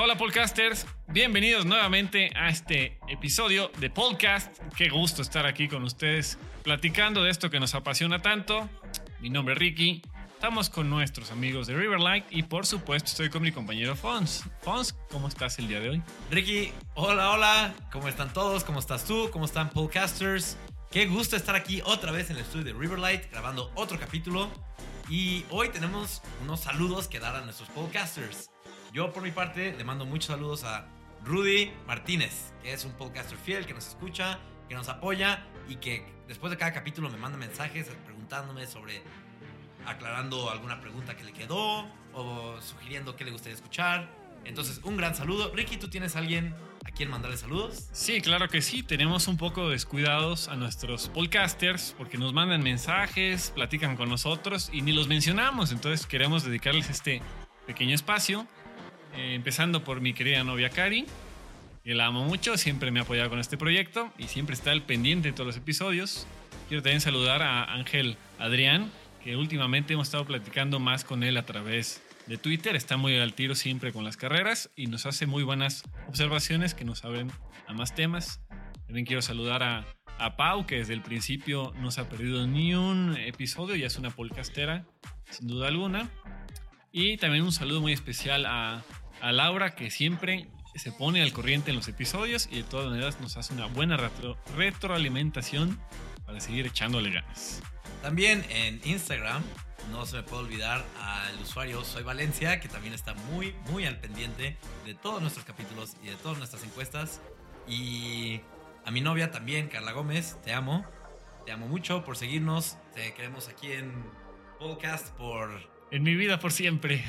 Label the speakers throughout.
Speaker 1: Hola, podcasters, bienvenidos nuevamente a este episodio de podcast. Qué gusto estar aquí con ustedes platicando de esto que nos apasiona tanto. Mi nombre es Ricky, estamos con nuestros amigos de Riverlight y por supuesto estoy con mi compañero Fons. Fons, ¿cómo estás el día de hoy?
Speaker 2: Ricky, hola, hola, ¿cómo están todos? ¿Cómo estás tú? ¿Cómo están podcasters? Qué gusto estar aquí otra vez en el estudio de Riverlight grabando otro capítulo. Y hoy tenemos unos saludos que dar a nuestros podcasters. Yo por mi parte le mando muchos saludos a Rudy Martínez, que es un podcaster fiel que nos escucha, que nos apoya y que después de cada capítulo me manda mensajes preguntándome sobre, aclarando alguna pregunta que le quedó o sugiriendo qué le gustaría escuchar. Entonces, un gran saludo. Ricky, ¿tú tienes alguien a quien mandarle saludos?
Speaker 1: Sí, claro que sí. Tenemos un poco descuidados a nuestros podcasters porque nos mandan mensajes, platican con nosotros y ni los mencionamos. Entonces queremos dedicarles este pequeño espacio eh, empezando por mi querida novia Cari, que la amo mucho, siempre me ha apoyado con este proyecto y siempre está al pendiente de todos los episodios. Quiero también saludar a Ángel Adrián, que últimamente hemos estado platicando más con él a través de Twitter. Está muy al tiro siempre con las carreras y nos hace muy buenas observaciones que nos abren a más temas. También quiero saludar a, a Pau, que desde el principio no se ha perdido ni un episodio, ya es una podcastera, sin duda alguna. Y también un saludo muy especial a, Laura, que siempre se pone al corriente en los episodios y de todas maneras nos hace una buena retroalimentación para seguir echándole ganas.
Speaker 2: También en Instagram, no se me puede olvidar al usuario Soy Valencia, que también está muy, muy al pendiente de todos nuestros capítulos y de todas nuestras encuestas. Y a mi novia también, Carla Gómez, te amo. Te amo mucho por seguirnos. Te queremos aquí en podcast por
Speaker 1: en mi vida por siempre.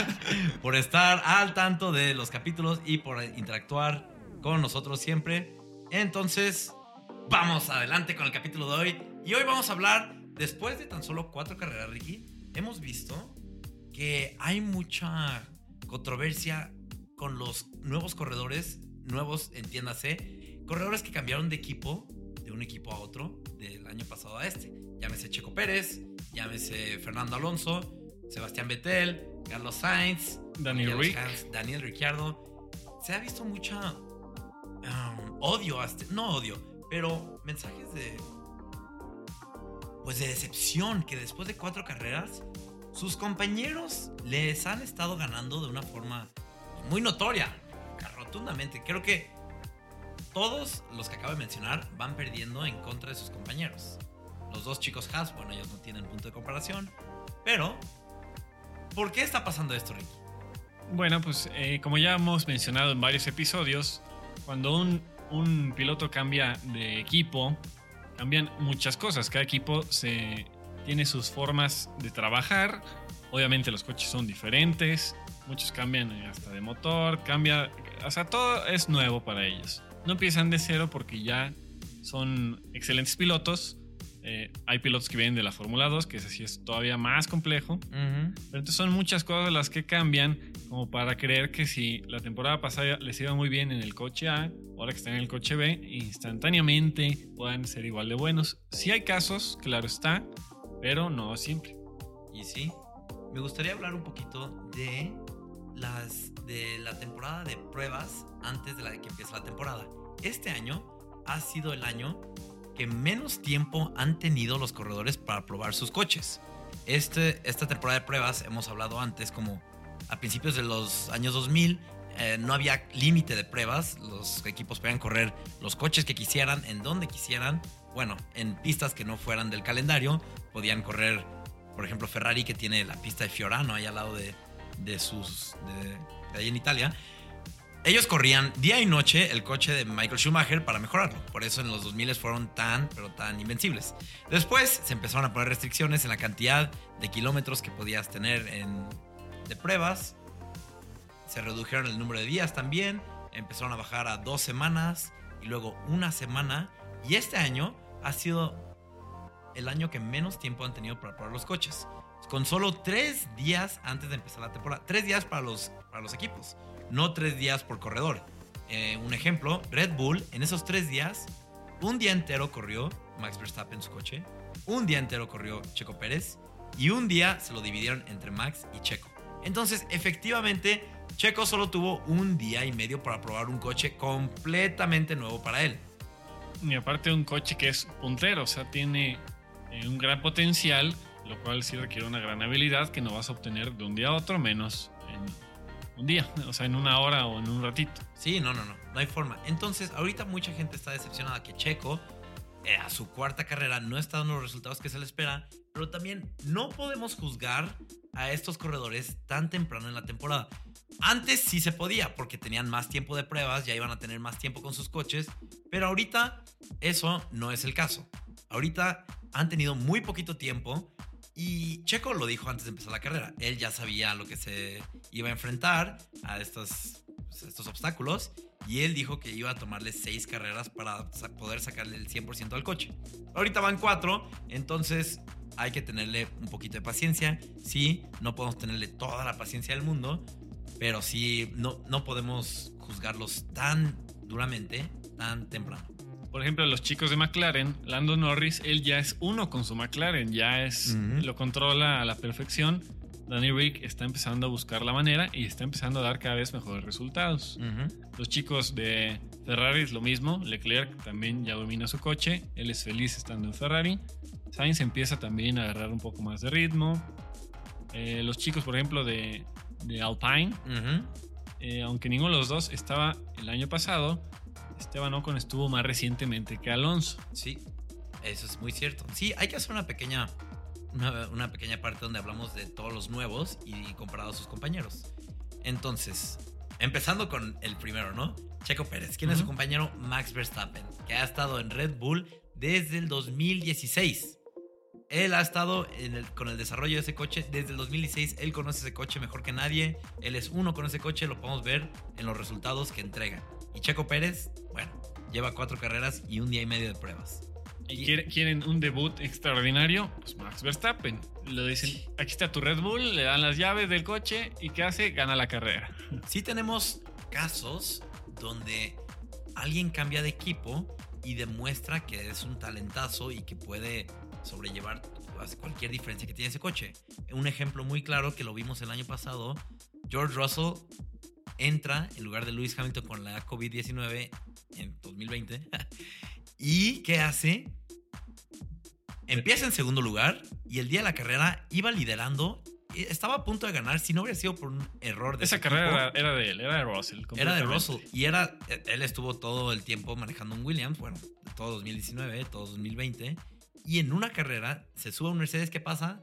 Speaker 2: por estar al tanto de los capítulos y por interactuar con nosotros siempre. Entonces, vamos adelante con el capítulo de hoy. Y hoy vamos a hablar, después de tan solo cuatro carreras, Ricky, hemos visto que hay mucha controversia con los nuevos corredores, nuevos, entiéndase, corredores que cambiaron de equipo, de un equipo a otro, del año pasado a este. Llámese Checo Pérez, llámese Fernando Alonso, Sebastián Vettel, Carlos Sainz,
Speaker 1: Daniel, Rick.
Speaker 2: Daniel Ricciardo. Se ha visto mucha um, odio, no odio, pero mensajes de pues de decepción que después de cuatro carreras sus compañeros les han estado ganando de una forma muy notoria, rotundamente. Creo que todos los que acabo de mencionar van perdiendo en contra de sus compañeros. Los dos chicos Haas, bueno, ellos no tienen punto de comparación, pero ¿Por qué está pasando esto, Ricky?
Speaker 1: Bueno, pues eh, como ya hemos mencionado en varios episodios, cuando un, un, piloto cambia de equipo, cambian muchas cosas. Cada equipo se, tiene sus formas de trabajar. Obviamente los coches son diferentes, muchos cambian hasta de motor, cambia, o sea, todo es nuevo para ellos. No empiezan de cero porque ya son excelentes pilotos eh, hay pilotos que vienen de la Fórmula 2, que es así es todavía más complejo. Pero entonces son muchas cosas las que cambian como para creer que si la temporada pasada les iba muy bien en el coche A, ahora que están en el coche B, instantáneamente puedan ser igual de buenos. Sí hay casos, claro está, pero no siempre.
Speaker 2: Y sí, me gustaría hablar un poquito de las de la temporada de pruebas antes de la de que empiece la temporada. Este año ha sido el año que menos tiempo han tenido los corredores para probar sus coches. Este, esta temporada de pruebas, hemos hablado antes, como a principios de los años 2000, eh, no había límite de pruebas, los equipos podían correr los coches que quisieran, en donde quisieran, bueno, en pistas que no fueran del calendario, podían correr, por ejemplo, Ferrari que tiene la pista de Fiorano ahí al lado de, de sus, de ahí en Italia, ellos corrían día y noche el coche de Michael Schumacher para mejorarlo. Por eso en los 2000 fueron tan, pero tan invencibles. Después se empezaron a poner restricciones en la cantidad de kilómetros que podías tener en, de pruebas. Se redujeron el número de días también. Empezaron a bajar a dos semanas y luego una semana. Y este año ha sido el año que menos tiempo han tenido para probar los coches. Con solo tres días antes de empezar la temporada. Tres días para los, para los equipos no tres días por corredor. Eh, un ejemplo, Red Bull, en esos tres días, un día entero corrió Max Verstappen su coche, un día entero corrió Checo Pérez y un día se lo dividieron entre Max y Checo. Entonces, efectivamente, Checo solo tuvo un día y medio para probar un coche completamente nuevo para él.
Speaker 1: Y aparte un coche que es puntero, o sea, tiene eh, un gran potencial, lo cual sí requiere una gran habilidad que no vas a obtener de un día a otro, menos en un día, o sea, en una hora o en un ratito.
Speaker 2: Sí, no, no, no, no hay forma. Entonces, ahorita mucha gente está decepcionada que Checo eh, a su cuarta carrera no está dando los resultados que se le espera, pero también no podemos juzgar a estos corredores tan temprano en la temporada. Antes sí se podía porque tenían más tiempo de pruebas, ya iban a tener más tiempo con sus coches, pero ahorita eso no es el caso. Ahorita han tenido muy poquito tiempo y Checo lo dijo antes de empezar la carrera. Él ya sabía lo que se iba a enfrentar a estos, pues, estos obstáculos y él dijo que iba a tomarle seis carreras para poder sacarle el 100% al coche. Ahorita van cuatro, entonces hay que tenerle un poquito de paciencia. Sí, no podemos tenerle toda la paciencia del mundo, pero sí, no, no podemos juzgarlos tan duramente, tan temprano.
Speaker 1: Por ejemplo, los chicos de McLaren, Lando Norris, él ya es uno con su McLaren, ya es, lo controla a la perfección. Danny Rick está empezando a buscar la manera y está empezando a dar cada vez mejores resultados. Los chicos de Ferrari es lo mismo. Leclerc también ya domina su coche. Él es feliz estando en Ferrari. Sainz empieza también a agarrar un poco más de ritmo. Eh, los chicos, por ejemplo, de, Alpine, eh, aunque ninguno de los dos estaba el año pasado, Esteban Ocon estuvo más recientemente que Alonso.
Speaker 2: Sí, eso es muy cierto. Sí, hay que hacer una pequeña una, pequeña parte donde hablamos de todos los nuevos y comparado a sus compañeros. Entonces, empezando con el primero, ¿no? Checo Pérez. ¿Quién es su compañero? Max Verstappen, que ha estado en Red Bull desde el 2016. Él ha estado con el desarrollo de ese coche desde el 2016. Él conoce ese coche mejor que nadie. Él es uno con ese coche. Lo podemos ver en los resultados que entrega. Y Checo Pérez, lleva cuatro carreras y un día y medio de pruebas
Speaker 1: y quieren un debut extraordinario, pues Max Verstappen. Le dicen, aquí está tu Red Bull, le dan las llaves del coche y ¿qué hace? Gana la carrera.
Speaker 2: Sí tenemos casos donde alguien cambia de equipo y demuestra que es un talentazo y que puede sobrellevar pues, cualquier diferencia que tiene ese coche. Un ejemplo muy claro que lo vimos el año pasado, George Russell entra en lugar de Lewis Hamilton con la COVID-19 en 2020 ¿Y qué hace? Empieza en segundo lugar y el día de la carrera iba liderando. Estaba a punto de ganar si no hubiera sido por un error de
Speaker 1: Esa carrera era, de él, era de Russell.
Speaker 2: Era de Russell. Y era, él estuvo todo el tiempo manejando un Williams, bueno, todo 2019, todo 2020. Y en una carrera se sube un Mercedes, ¿qué pasa?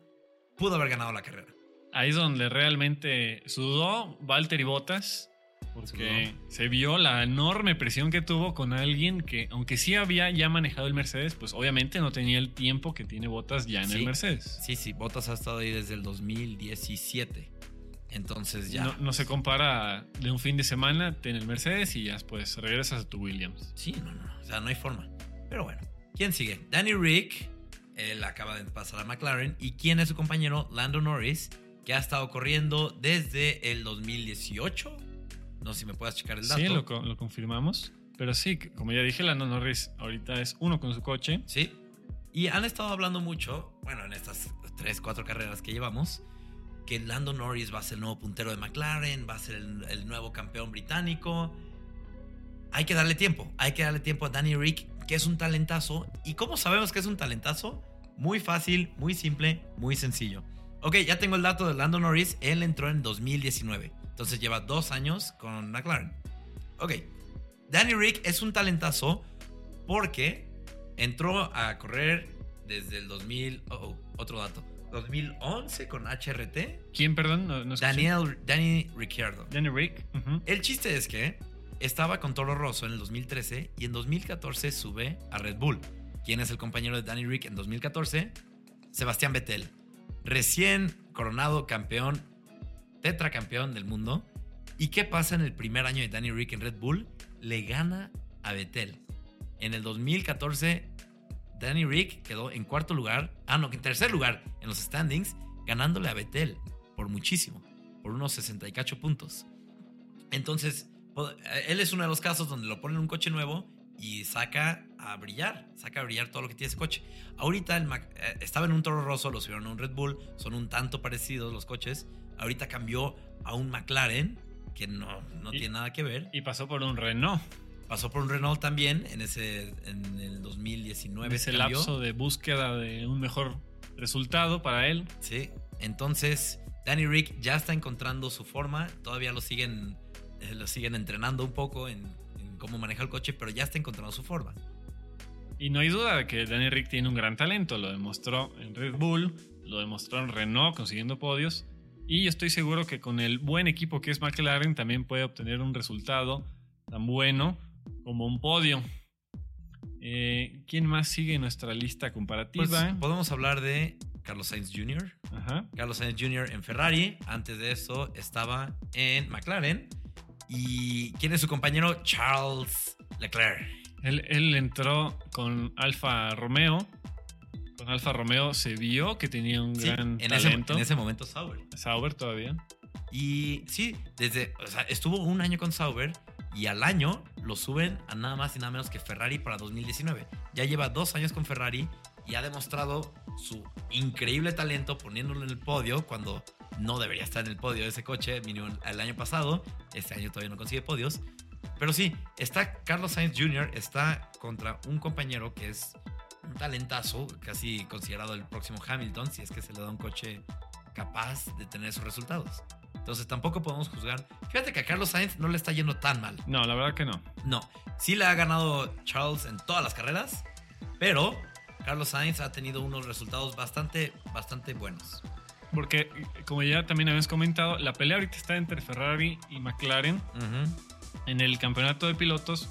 Speaker 2: Pudo haber ganado la carrera.
Speaker 1: Ahí es donde realmente sudó Valtteri Bottas porque se vio la enorme presión que tuvo con alguien que, aunque sí había ya manejado el Mercedes, pues obviamente no tenía el tiempo que tiene Botas ya en el Mercedes.
Speaker 2: Sí, sí, Botas ha estado ahí desde el 2017. Entonces ya.
Speaker 1: No, se compara de un fin de semana en el Mercedes y ya pues regresas a tu Williams.
Speaker 2: Sí, no, no, o sea, no hay forma. Pero bueno, ¿quién sigue? Danny Rick, él acaba de pasar a McLaren. ¿Y quién es su compañero? Lando Norris, que ha estado corriendo desde el 2018 no sé si me puedas checar el dato.
Speaker 1: Sí, lo, confirmamos. Pero sí, como ya dije, Lando Norris ahorita es uno con su coche.
Speaker 2: Sí. Y han estado hablando mucho, bueno, en estas tres, cuatro carreras que llevamos, que Lando Norris va a ser el nuevo puntero de McLaren, va a ser el, nuevo campeón británico. Hay que darle tiempo, hay que darle tiempo a Danny Rick, que es un talentazo. ¿Y cómo sabemos que es un talentazo? Muy fácil, muy simple, muy sencillo. Ok, ya tengo el dato de Lando Norris. Él entró en 2019. Entonces lleva dos años con McLaren. Ok. Danny Rick es un talentazo porque entró a correr desde el 2000. Oh, otro dato. 2011 con HRT.
Speaker 1: ¿Quién, perdón? No,
Speaker 2: Daniel, Danny Ricciardo.
Speaker 1: Danny Rick.
Speaker 2: El chiste es que estaba con Toro Rosso en el 2013 y en 2014 sube a Red Bull. ¿Quién es el compañero de Danny Rick en 2014? Sebastián Vettel. Recién coronado campeón tetracampeón del mundo. ¿Y qué pasa en el primer año de Danny Rick en Red Bull? Le gana a Vettel. En el 2014, Danny Rick quedó en cuarto lugar, ah, no, en tercer lugar en los standings, ganándole a Vettel por muchísimo, por unos 68 puntos. Entonces, él es uno de los casos donde lo ponen un coche nuevo y saca a brillar, saca a brillar todo lo que tiene ese coche. Ahorita el eh, estaba en un Toro Rosso, lo subieron a un Red Bull, son un tanto parecidos los coches, ahorita cambió a un McLaren, que no, no
Speaker 1: Y-
Speaker 2: tiene nada que ver.
Speaker 1: Y pasó por un Renault.
Speaker 2: Pasó por un Renault también en ese en el 2019.
Speaker 1: En ese lapso de búsqueda de un mejor resultado para él.
Speaker 2: Sí, entonces Danny Rick ya está encontrando su forma, todavía lo siguen, eh, lo siguen entrenando un poco en, en cómo maneja el coche, pero ya está encontrando su forma.
Speaker 1: Y no hay duda de que Danny Rick tiene un gran talento. Lo demostró en Red Bull, lo demostró en Renault consiguiendo podios. Y yo estoy seguro que con el buen equipo que es McLaren también puede obtener un resultado tan bueno como un podio. Eh, ¿Quién más sigue en nuestra lista
Speaker 2: Pues,
Speaker 1: comparativa?
Speaker 2: podemos hablar de Carlos Sainz Jr.
Speaker 1: Ajá.
Speaker 2: Carlos Sainz Jr. en Ferrari, antes de eso estaba en McLaren. ¿Y quién es su compañero? Charles Leclerc.
Speaker 1: Él, él entró con Alfa Romeo. Con Alfa Romeo se vio que tenía un
Speaker 2: Sí,
Speaker 1: gran
Speaker 2: en, ese,
Speaker 1: talento.
Speaker 2: en ese momento Sauber.
Speaker 1: Sauber todavía.
Speaker 2: Y sí, desde, o sea, estuvo un año con Sauber y al año lo suben a nada más y nada menos que Ferrari para 2019. Ya lleva dos años con Ferrari y ha demostrado su increíble talento poniéndolo en el podio cuando no debería estar en el podio de ese coche, mínimo el año pasado. Este año todavía no consigue podios. Pero sí, está Carlos Sainz Jr., está contra un compañero que es un talentazo, casi considerado el próximo Hamilton, si es que se le da un coche capaz de tener esos resultados. Entonces tampoco podemos juzgar. Fíjate que a Carlos Sainz no le está yendo tan mal.
Speaker 1: No, la verdad que no.
Speaker 2: No, sí le ha ganado Charles en todas las carreras, pero Carlos Sainz ha tenido unos resultados bastante, bastante buenos.
Speaker 1: Porque, como ya también habías comentado, la pelea ahorita está entre Ferrari y McLaren. En el campeonato de pilotos,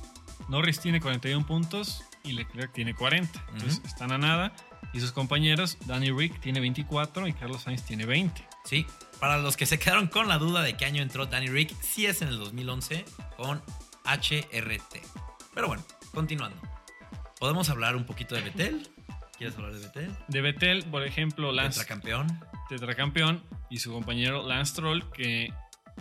Speaker 1: Norris tiene 41 puntos y Leclerc tiene 40. Entonces están a nada. Y sus compañeros, Danny Rick tiene 24 y Carlos Sainz tiene 20.
Speaker 2: Sí, para los que se quedaron con la duda de qué año entró Danny Rick, sí es en el 2011 con HRT. Pero bueno, continuando. ¿Podemos hablar un poquito de Betel? ¿Quieres hablar de Betel?
Speaker 1: De Vettel, por ejemplo, Lance
Speaker 2: campeón.
Speaker 1: tetracampeón y su compañero Lance Stroll, que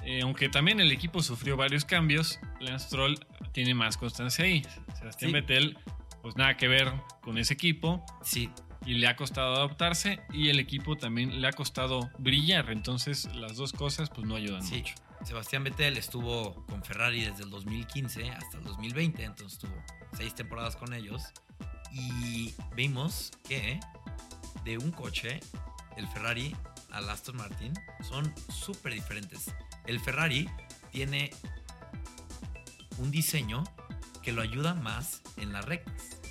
Speaker 1: eh, aunque también el equipo sufrió varios cambios, Lance Stroll tiene más constancia ahí. Sebastián
Speaker 2: Sí.
Speaker 1: Vettel, pues nada que ver con ese equipo
Speaker 2: Sí,
Speaker 1: y le ha costado adaptarse y el equipo también le ha costado brillar. Entonces las dos cosas pues no ayudan
Speaker 2: Sí,
Speaker 1: mucho.
Speaker 2: Sebastián Vettel estuvo con Ferrari desde el 2015 hasta el 2020, entonces tuvo seis temporadas con ellos. Y vimos que de un coche, el Ferrari al Aston Martin, son súper diferentes. El Ferrari tiene un diseño que lo ayuda más en las rectas.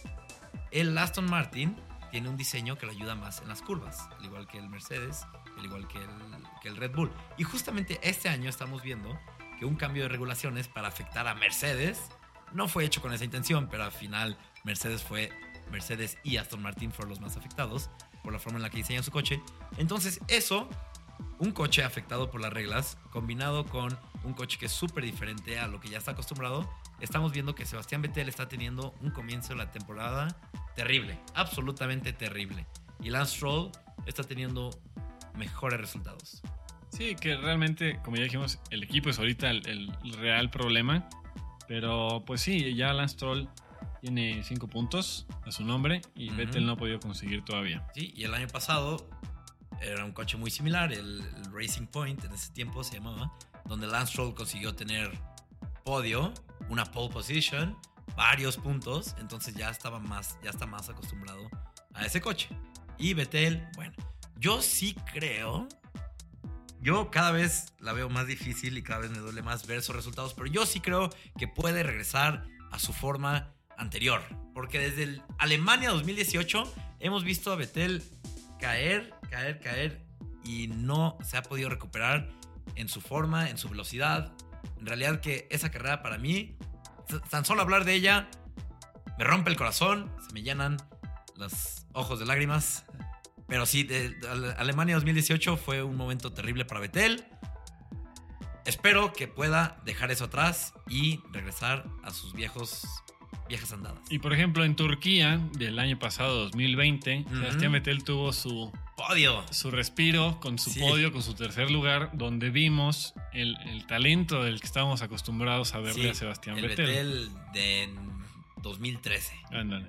Speaker 2: El Aston Martin tiene un diseño que lo ayuda más en las curvas, al igual que el Mercedes, al igual que el, Red Bull. Y justamente este año estamos viendo que un cambio de regulaciones para afectar a Mercedes no fue hecho con esa intención, pero al final Mercedes fue Mercedes y Aston Martin fueron los más afectados por la forma en la que diseñan su coche. Entonces eso, un coche afectado por las reglas, combinado con un coche que es súper diferente a lo que ya está acostumbrado, estamos viendo que Sebastián Vettel está teniendo un comienzo de la temporada terrible, absolutamente terrible. Y Lance Stroll está teniendo mejores resultados.
Speaker 1: Sí, que realmente, como ya dijimos, el equipo es ahorita el, el real problema. Pero pues sí, ya Lance Stroll tiene 5 puntos a su nombre y. Vettel no ha podido conseguir todavía.
Speaker 2: Sí, y el año pasado era un coche muy similar, el, Racing Point en ese tiempo se llamaba, donde Lance Stroll consiguió tener podio, una pole position, varios puntos, entonces ya estaba más, ya está más acostumbrado a ese coche. Y Vettel, bueno, yo sí creo, yo cada vez la veo más difícil y cada vez me duele más ver esos resultados, pero yo sí creo que puede regresar a su forma anterior, porque desde Alemania 2018 hemos visto a Vettel caer, caer, caer y no se ha podido recuperar en su forma, en su velocidad. En realidad que esa carrera para mí, tan solo hablar de ella, me rompe el corazón, se me llenan los ojos de lágrimas. Pero sí, de- de Ale- Alemania 2018 fue un momento terrible para Vettel. Espero que pueda dejar eso atrás y regresar a sus viejos viejas andadas.
Speaker 1: Y por ejemplo, en Turquía, del año pasado, 2020,
Speaker 2: Ujú.
Speaker 1: Sebastián Vettel tuvo su,
Speaker 2: Podio.
Speaker 1: su respiro con su
Speaker 2: Sí.
Speaker 1: podio, con su tercer lugar, donde vimos el, el talento del que estábamos acostumbrados a verle
Speaker 2: Sí,
Speaker 1: a Sebastián
Speaker 2: el
Speaker 1: Vettel.
Speaker 2: Vettel de 2013.
Speaker 1: Ándale.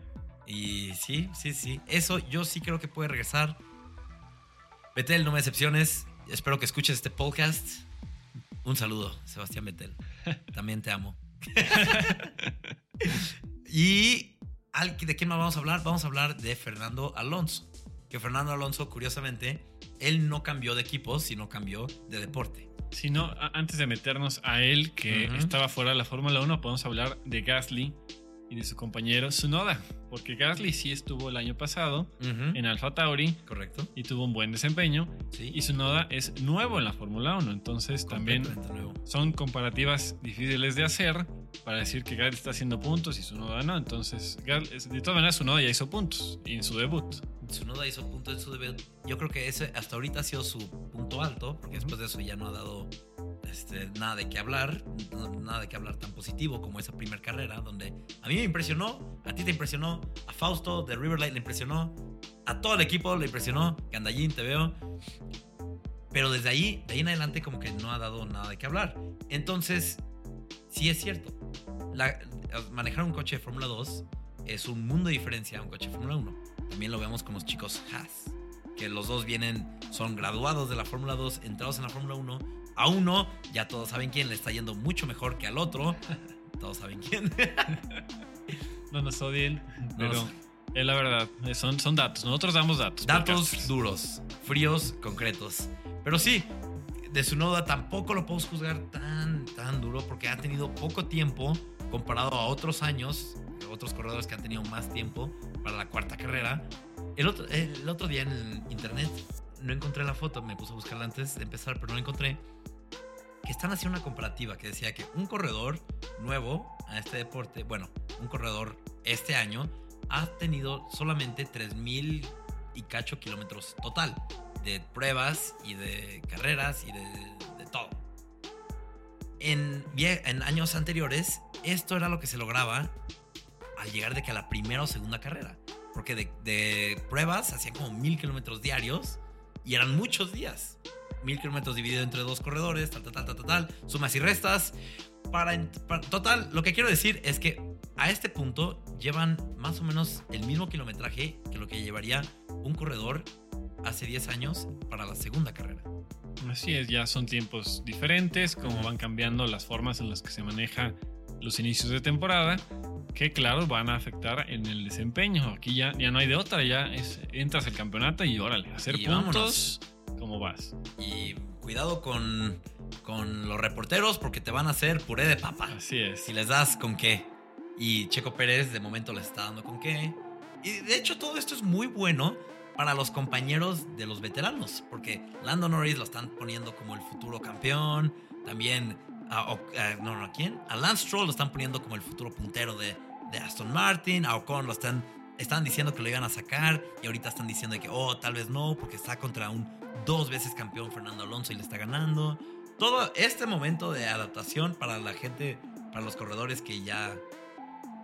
Speaker 2: Y sí, sí, sí. Eso yo sí creo que puede regresar. Vettel, no me decepciones. espero que escuches este podcast. Un saludo, Sebastián Vettel. También te amo. y ¿de qué más vamos a hablar? Vamos a hablar de Fernando Alonso. Que Fernando Alonso, curiosamente, él no cambió de equipo, sino cambió de deporte.
Speaker 1: Si no, antes de meternos a él, que estaba fuera de la Fórmula 1, podemos hablar de Gasly y de su compañero Sunoda. Porque Gasly sí estuvo el año pasado en Alfa Tauri.
Speaker 2: Correcto.
Speaker 1: Y tuvo un buen desempeño.
Speaker 2: Sí.
Speaker 1: Y Sunoda es nuevo en la Fórmula 1. Entonces también son comparativas difíciles de hacer para decir que Gasly está haciendo puntos y Sunoda no. Entonces, de todas maneras, Sunoda ya hizo puntos en su debut.
Speaker 2: Sunoda hizo puntos en su debut. Yo creo que ese hasta ahorita ha sido su punto alto, porque después de eso ya no ha dado este, nada de qué hablar, nada de qué hablar tan positivo como esa primera carrera, donde a mí me impresionó, a ti te impresionó, a Fausto de Riverlight le impresionó, a todo el equipo le impresionó, Gandallín te veo. Pero desde ahí, de ahí en adelante, como que no ha dado nada de qué hablar. Entonces, sí es cierto. Manejar un coche de Fórmula 2 es un mundo de diferencia a un coche de Fórmula 1. También lo vemos con los chicos Haas, que los dos vienen, son graduados de la Fórmula 2, entrados en la Fórmula 1. A uno, ya todos saben quién, le está yendo mucho mejor que al otro. Todos saben quién.
Speaker 1: no nos odien, pero es la verdad, son, son datos. Nosotros damos datos.
Speaker 2: Datos duros, fríos, concretos. Pero sí, de su noda tampoco lo podemos juzgar tan, tan duro porque ha tenido poco tiempo comparado a otros años, otros corredores que han tenido más tiempo para la cuarta carrera. El otro, el otro día en internet no encontré la foto, me puse a buscarla antes de empezar, pero no encontré. Que están haciendo una comparativa que decía que un corredor nuevo a este deporte, bueno, un corredor este año, ha tenido solamente 3000 y cacho kilómetros total de pruebas y de carreras y de. En, años anteriores, esto era lo que se lograba al llegar de que a la primera o segunda carrera. Porque de, pruebas hacían como mil kilómetros diarios y eran muchos días. Mil kilómetros dividido entre dos corredores, tal, tal, tal, tal, tal, sumas y restas. Para, total, lo que quiero decir es que a este punto llevan más o menos el mismo kilometraje que lo que llevaría un corredor hace 10 años para la segunda carrera.
Speaker 1: Así es, ya son tiempos diferentes, como van cambiando las formas en las que se maneja los inicios de temporada, que claro, van a afectar en el desempeño. Aquí ya, ya no hay de otra, ya es, entras al campeonato y órale, hacer puntos, ¿cómo vas?
Speaker 2: Y cuidado con, con los reporteros porque te van a hacer puré de papa.
Speaker 1: Así es.
Speaker 2: Si les das con qué. Y Checo Pérez de momento les está dando con qué. Y de hecho todo esto es muy bueno para los compañeros de los veteranos, porque Lando Norris lo están poniendo como el futuro campeón, también a, no, no, ¿a quién? A Lance Stroll lo están poniendo como el futuro puntero de, de Aston Martin. A Ocon lo están, están diciendo que lo iban a sacar. Y ahorita están diciendo que, oh, tal vez no, porque está contra un dos veces campeón Fernando Alonso y le está ganando. Todo este momento de adaptación para la gente, para los corredores que ya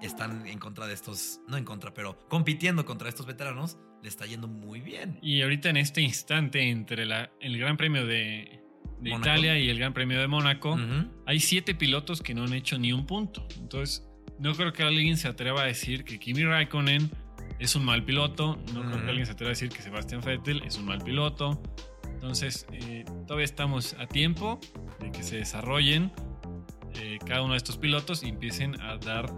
Speaker 2: están en contra de estos, no en contra, pero compitiendo contra estos veteranos, le está yendo muy bien.
Speaker 1: Y ahorita en este instante entre la, el Gran Premio de de Italia y el Gran Premio de Mónaco, hay siete pilotos que no han hecho ni un punto. Entonces, no creo que alguien se atreva a decir que Kimi Raikkonen es un mal piloto. No creo que alguien se atreva a decir que Sebastian Vettel es un mal piloto. Entonces, eh, todavía estamos a tiempo de que se desarrollen eh, cada uno de estos pilotos y empiecen a dar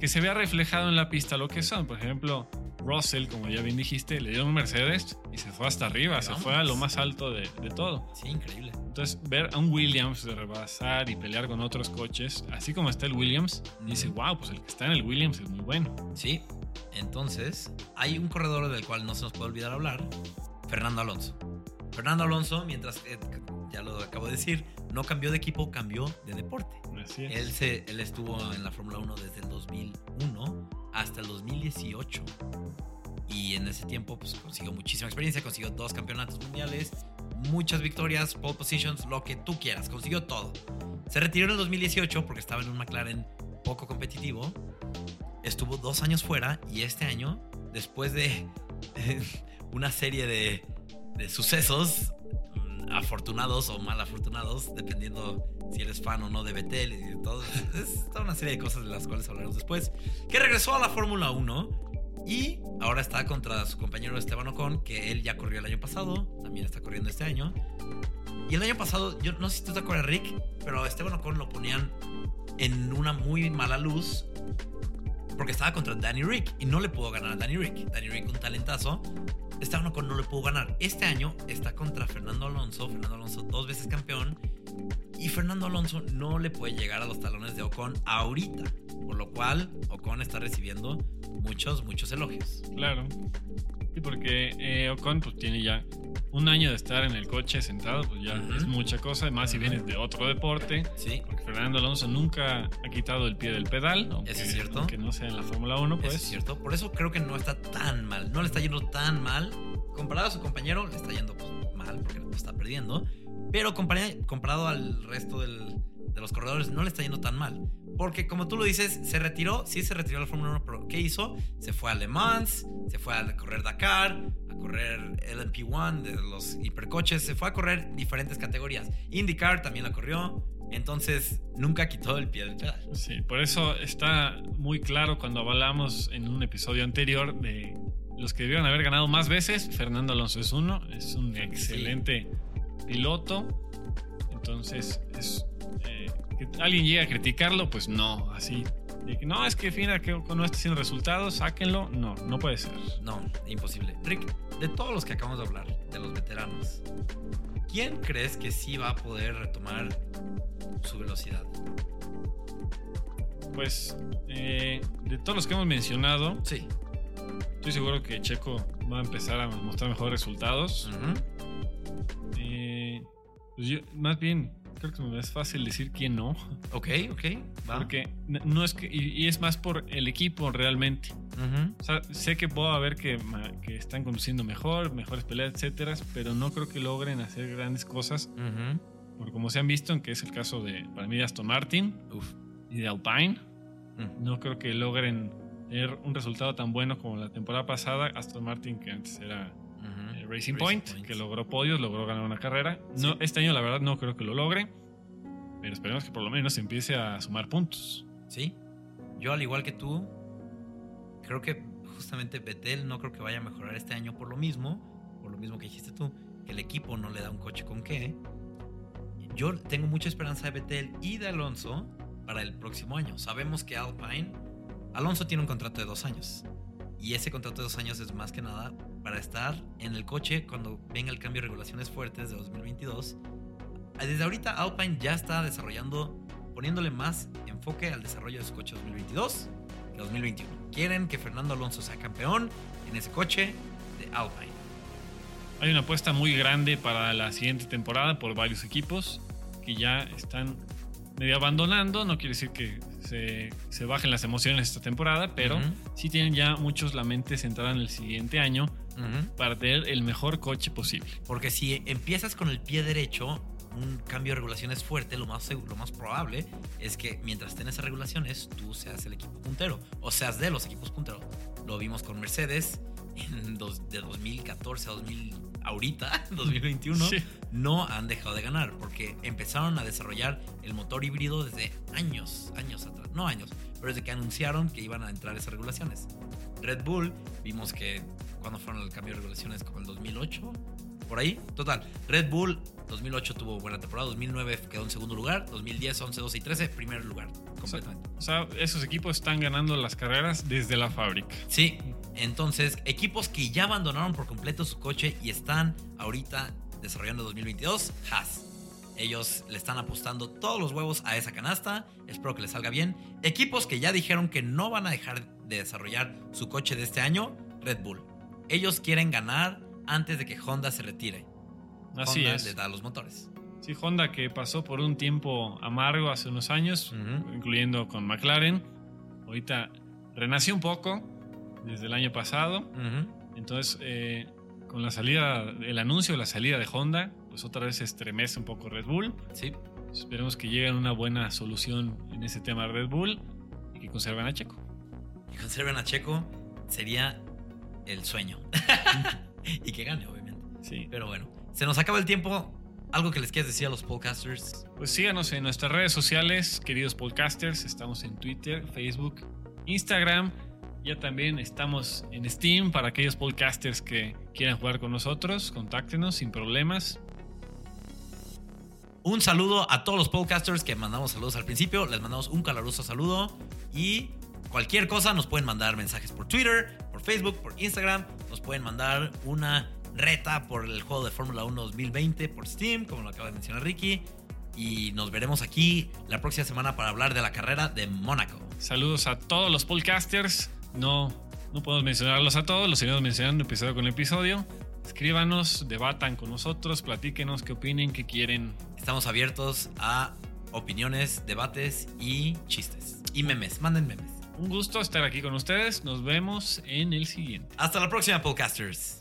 Speaker 1: que se vea reflejado en la pista lo que son. Por ejemplo, Russell, como ya bien dijiste, le dio un Mercedes y se fue hasta arriba, se fue a lo más alto de, todo.
Speaker 2: Sí, increíble.
Speaker 1: Entonces, ver a un Williams de rebasar y pelear con otros coches, así como está el Williams, dice, wow, pues el que está en el Williams es muy bueno.
Speaker 2: Sí, entonces, hay un corredor del cual no se nos puede olvidar hablar, Fernando Alonso. Fernando Alonso, mientras, eh, ya lo acabo de decir, no cambió de equipo, cambió de deporte.
Speaker 1: Así es.
Speaker 2: Él, se, él estuvo en la Fórmula 1 desde el 2001 hasta el 2018. Y en ese tiempo pues, consiguió muchísima experiencia, consiguió dos campeonatos mundiales, muchas victorias, pole positions, lo que tú quieras, consiguió todo. Se retiró en el 2018 porque estaba en un McLaren poco competitivo. Estuvo dos años fuera y este año, después de una serie de, de sucesos, afortunados o mal afortunados, dependiendo si eres fan o no de Betel y todo. Es toda una serie de cosas de las cuales hablaremos después. Que regresó a la Fórmula 1 y ahora está contra su compañero Esteban Ocon, que él ya corrió el año pasado, también está corriendo este año. Y el año pasado, yo no sé si tú te acuerdas, Rick, pero a Esteban Ocon lo ponían en una muy mala luz porque estaba contra Danny Rick y no le pudo ganar a Danny Rick. Danny Rick, un talentazo. Esteban Ocon no le pudo ganar. Este año está contra Fernando Alonso. Fernando Alonso, dos veces campeón. Y Fernando Alonso no le puede llegar a los talones de Ocon ahorita. Por lo cual, Ocon está recibiendo muchos, muchos elogios.
Speaker 1: Claro. Sí, porque eh, Ocon pues, tiene ya un año de estar en el coche sentado, pues ya es mucha cosa, además si vienes de otro deporte,
Speaker 2: Sí,
Speaker 1: porque Fernando Alonso nunca ha quitado el pie del pedal, aunque,
Speaker 2: Eso es cierto.
Speaker 1: aunque no sea en la Fórmula 1,
Speaker 2: eso
Speaker 1: pues.
Speaker 2: es cierto. Por eso creo que no está tan mal. No le está yendo tan mal. Comparado a su compañero, le está yendo pues, mal porque lo está perdiendo. Pero compara- comparado al resto del- de los corredores, no le está yendo tan mal. Porque como tú lo dices, se retiró, sí se retiró de la Fórmula 1, pero ¿qué hizo? Se fue a Le Mans, se fue a correr Dakar, a correr LMP1 de los hipercoches, se fue a correr diferentes categorías. IndyCar también la corrió, entonces nunca quitó el pie del pedal.
Speaker 1: Sí, por eso está muy claro cuando hablamos en un episodio anterior de los que debieron haber ganado más veces. Fernando Alonso es uno, es un excelente piloto. Entonces, es, eh, que alguien llegue a criticarlo, pues no, así. de que, no, es que Fina que no está haciendo resultados, sáquenlo. No, no puede ser.
Speaker 2: No, imposible. Rick, de todos los que acabamos de hablar, de los veteranos, ¿quién crees que sí va a poder retomar su velocidad?
Speaker 1: Pues, eh, de todos los que hemos mencionado,
Speaker 2: Sí.
Speaker 1: estoy seguro que Checo va a empezar a mostrar mejores resultados. Eh, pues yo, más bien, creo que me es fácil decir quién no.
Speaker 2: Ok, ok. Va.
Speaker 1: Porque no es que. Y, y es más por el equipo realmente. O sea, sé que puedo ver que, están conduciendo mejor, mejores peleas, etcétera, pero no creo que logren hacer grandes cosas.
Speaker 2: Ujú.
Speaker 1: Por como se han visto, en que es el caso de, para mí, de Aston Martin
Speaker 2: Uf.
Speaker 1: y de Alpine.
Speaker 2: Mm.
Speaker 1: No creo que logren tener un resultado tan bueno como la temporada pasada. Aston Martin, que antes era Racing Point,
Speaker 2: Point.
Speaker 1: que logró podios, logró ganar una carrera. No. Este año, la verdad, no creo que lo logre. Pero esperemos que por lo menos empiece a sumar puntos.
Speaker 2: Sí. Yo, al igual que tú, creo que justamente Betel no creo que vaya a mejorar este año por lo mismo, por lo mismo que dijiste tú, que el equipo no le da un coche con qué. Yo tengo mucha esperanza de Betel y de Alonso para el próximo año. Sabemos que Alpine, Alonso tiene un contrato de dos años. Y ese contrato de dos años es más que nada para estar en el coche cuando venga el cambio de regulaciones fuertes de 2022. Desde ahorita Alpine ya está desarrollando poniéndole más enfoque al desarrollo de su coche 2022 que 2021. Quieren que Fernando Alonso sea campeón en ese coche de Alpine.
Speaker 1: Hay una apuesta muy grande para la siguiente temporada por varios equipos que ya están medio abandonando. No quiere decir que se, se bajen las emociones esta temporada, pero
Speaker 2: Ujú.
Speaker 1: sí tienen ya muchos la mente centrada en el siguiente año para tener el mejor coche posible.
Speaker 2: Porque si empiezas con el pie derecho, un cambio de regulaciones fuerte, lo más, lo más probable es que mientras estén esas regulaciones, tú seas el equipo puntero. O seas de los equipos punteros. Lo vimos con Mercedes en dos- de 2014 a 2000, ahorita, 2021.
Speaker 1: Sí.
Speaker 2: no han dejado de ganar porque empezaron a desarrollar el motor híbrido desde años, años atrás, no años, pero desde que anunciaron que iban a entrar esas regulaciones. Red Bull, vimos que cuando fueron el cambio de regulaciones, como el 2008, por ahí, total. Red Bull 2008 tuvo buena temporada, 2009 quedó en segundo lugar, 2010, 11, 12 y 13, primer lugar, completamente.
Speaker 1: O sea, esos equipos están ganando las carreras desde la fábrica.
Speaker 2: Sí, entonces equipos que ya abandonaron por completo su coche y están ahorita desarrollando 2022, Haas. Ellos le están apostando todos los huevos a esa canasta, espero que les salga bien. Equipos que ya dijeron que no van a dejar de desarrollar su coche de este año, Red Bull. Ellos quieren ganar antes de que Honda se retire.
Speaker 1: Así
Speaker 2: Honda
Speaker 1: es.
Speaker 2: les da los motores.
Speaker 1: Sí, Honda que pasó por un tiempo amargo hace unos años,
Speaker 2: Ujú.
Speaker 1: incluyendo con McLaren. Ahorita renació un poco desde el año pasado.
Speaker 2: Ujú.
Speaker 1: Entonces, eh, con la salida, el anuncio de la salida de Honda, pues otra vez se estremece un poco Red Bull.
Speaker 2: Sí,
Speaker 1: Esperemos que lleguen a una buena solución en ese tema Red Bull y que conserven a Checo.
Speaker 2: y conserven a Checo sería el sueño. y que gane, obviamente.
Speaker 1: Sí.
Speaker 2: Pero bueno, se nos acaba el tiempo. ¿Algo que les quieras decir a los podcasters?
Speaker 1: Pues síganos en nuestras redes sociales, queridos podcasters. Estamos en Twitter, Facebook, Instagram. Ya también estamos en Steam para aquellos podcasters que quieran jugar con nosotros. Contáctenos sin problemas.
Speaker 2: Un saludo a todos los podcasters que mandamos saludos al principio. Les mandamos un caloroso saludo. Y cualquier cosa nos pueden mandar mensajes por Twitter, por Facebook, por Instagram. Nos pueden mandar una reta por el juego de Fórmula 1 2020 por Steam, como lo acaba de mencionar Ricky. Y nos veremos aquí la próxima semana para hablar de la carrera de Mónaco.
Speaker 1: Saludos a todos los podcasters. No, no podemos mencionarlos a todos, los iremos mencionando episodio con episodio. Escríbanos, debatan con nosotros, platíquenos qué opinen, qué quieren.
Speaker 2: Estamos abiertos a opiniones, debates y chistes. Y memes, manden memes.
Speaker 1: Un gusto estar aquí con ustedes. Nos vemos en el siguiente.
Speaker 2: Hasta la próxima, podcasters.